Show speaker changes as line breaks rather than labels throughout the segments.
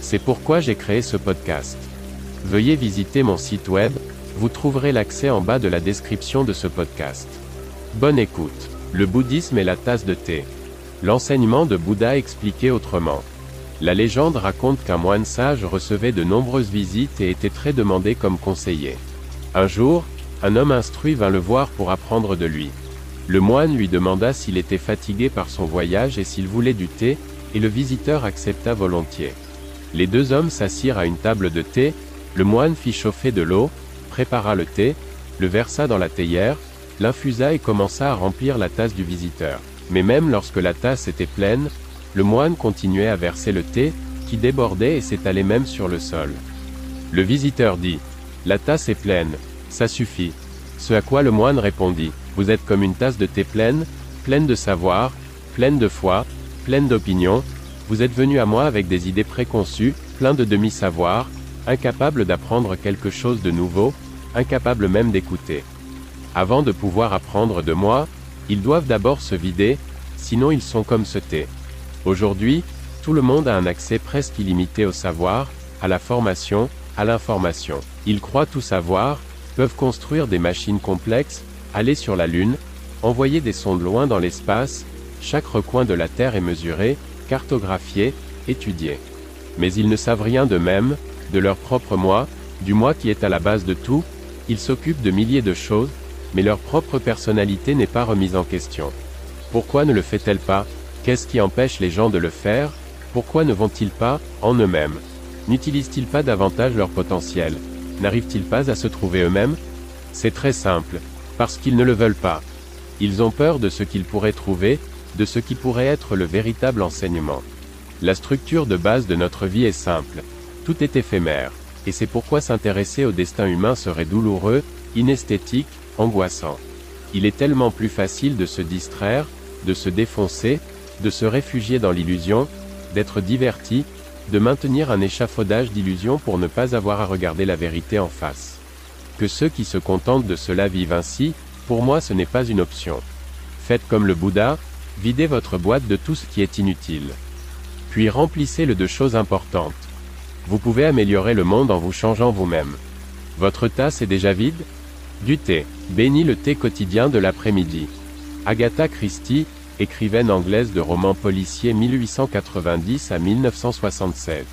C'est pourquoi j'ai créé ce podcast. Veuillez visiter mon site web, vous trouverez l'accès en bas de la description de ce podcast. Bonne écoute. Le bouddhisme et la tasse de thé. L'enseignement de Bouddha expliqué autrement. La légende raconte qu'un moine sage recevait de nombreuses visites et était très demandé comme conseiller. Un jour, un homme instruit vint le voir pour apprendre de lui. Le moine lui demanda s'il était fatigué par son voyage et s'il voulait du thé, et le visiteur accepta volontiers. Les deux hommes s'assirent à une table de thé, le moine fit chauffer de l'eau, prépara le thé, le versa dans la théière, l'infusa et commença à remplir la tasse du visiteur. Mais même lorsque la tasse était pleine, le moine continuait à verser le thé, qui débordait et s'étalait même sur le sol. Le visiteur dit, La tasse est pleine, ça suffit. Ce à quoi le moine répondit, Vous êtes comme une tasse de thé pleine, pleine de savoir, pleine de foi, pleine d'opinion, vous êtes venu à moi avec des idées préconçues, plein de demi-savoir, incapable d'apprendre quelque chose de nouveau, incapable même d'écouter. Avant de pouvoir apprendre de moi, ils doivent d'abord se vider, sinon ils sont comme ce thé. Aujourd'hui, tout le monde a un accès presque illimité au savoir, à la formation, à l'information. Ils croient tout savoir, peuvent construire des machines complexes, aller sur la Lune, envoyer des sondes loin dans l'espace, chaque recoin de la Terre est mesuré, cartographié, étudié. Mais ils ne savent rien d'eux-mêmes, de leur propre moi, du moi qui est à la base de tout, ils s'occupent de milliers de choses, mais leur propre personnalité n'est pas remise en question. Pourquoi ne le fait-elle pas? Qu'est-ce qui empêche les gens de le faire? Pourquoi ne vont-ils pas, en eux-mêmes? N'utilisent-ils pas davantage leur potentiel? N'arrivent-ils pas à se trouver eux-mêmes? C'est très simple. Parce qu'ils ne le veulent pas. Ils ont peur de ce qu'ils pourraient trouver, de ce qui pourrait être le véritable enseignement. La structure de base de notre vie est simple. Tout est éphémère. Et c'est pourquoi s'intéresser au destin humain serait douloureux, inesthétique, angoissant. Il est tellement plus facile de se distraire, de se défoncer, de se réfugier dans l'illusion, d'être diverti, de maintenir un échafaudage d'illusions pour ne pas avoir à regarder la vérité en face. Que ceux qui se contentent de cela vivent ainsi, pour moi ce n'est pas une option. Faites comme le Bouddha, videz votre boîte de tout ce qui est inutile. Puis remplissez-le de choses importantes. Vous pouvez améliorer le monde en vous changeant vous-même. Votre tasse est déjà vide? Du thé. Bénis le thé quotidien de l'après-midi. Agatha Christie, écrivaine anglaise de romans policiers 1890 à 1976.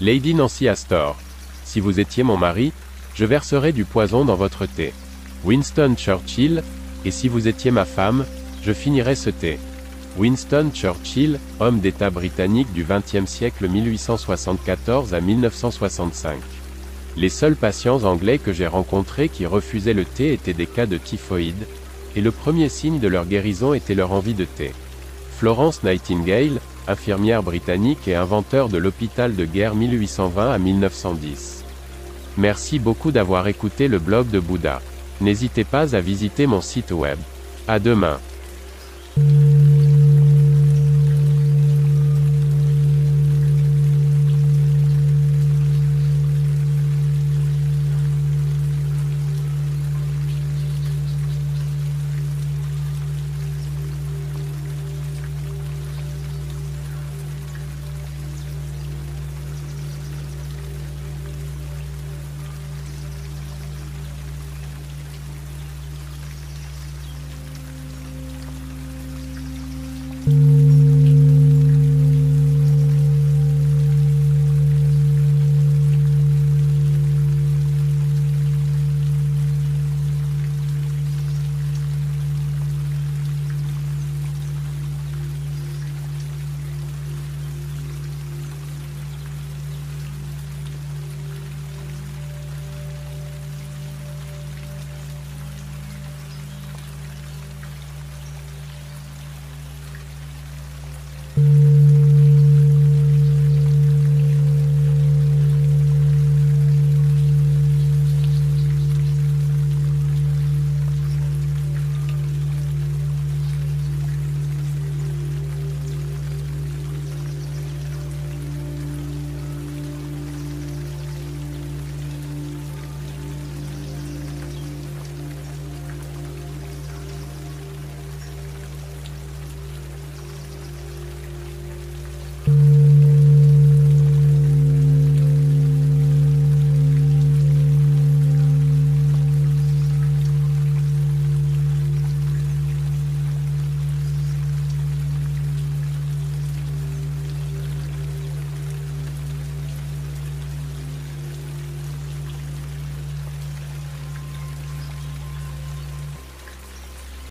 Lady Nancy Astor. Si vous étiez mon mari, je verserais du poison dans votre thé. Winston Churchill, et si vous étiez ma femme, je finirais ce thé. Winston Churchill, homme d'État britannique du XXe siècle 1874 à 1965. Les seuls patients anglais que j'ai rencontrés qui refusaient le thé étaient des cas de typhoïde, et le premier signe de leur guérison était leur envie de thé. Florence Nightingale, infirmière britannique et inventeur de l'hôpital de guerre 1820 à 1910. Merci beaucoup d'avoir écouté le blog de Bouddha. N'hésitez pas à visiter mon site web. À demain.